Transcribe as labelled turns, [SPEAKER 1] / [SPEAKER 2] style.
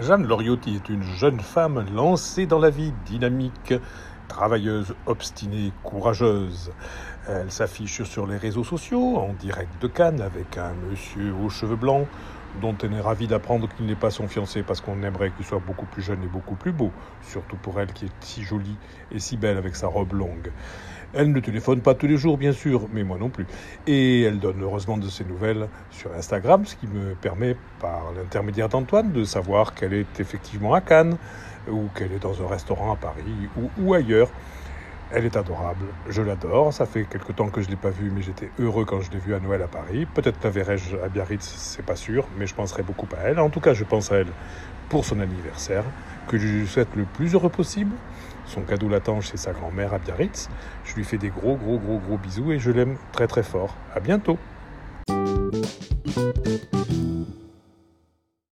[SPEAKER 1] Jeanne Loriotti est une jeune femme lancée dans la vie, dynamique, travailleuse, obstinée, courageuse. Elle s'affiche sur les réseaux sociaux, en direct de Cannes, avec un monsieur aux cheveux blancs, dont elle est ravie d'apprendre qu'il n'est pas son fiancé parce qu'on aimerait qu'il soit beaucoup plus jeune et beaucoup plus beau, surtout pour elle qui est si jolie et si belle avec sa robe longue. Elle ne téléphone pas tous les jours, bien sûr, mais moi non plus. Et elle donne heureusement de ses nouvelles sur Instagram, ce qui me permet, par l'intermédiaire d'Antoine, de savoir qu'elle est effectivement à Cannes, ou qu'elle est dans un restaurant à Paris, ou, ailleurs. Elle est adorable, je l'adore. Ça fait quelque temps que je ne l'ai pas vue, mais j'étais heureux quand je l'ai vue à Noël à Paris. Peut-être la verrai-je à Biarritz, c'est pas sûr, mais je penserai beaucoup à elle. En tout cas, je pense à elle pour son anniversaire, que je lui souhaite le plus heureux possible. Son cadeau l'attend chez sa grand-mère à Biarritz. Je lui fais des gros, gros, gros, gros bisous et je l'aime très, très fort. À bientôt!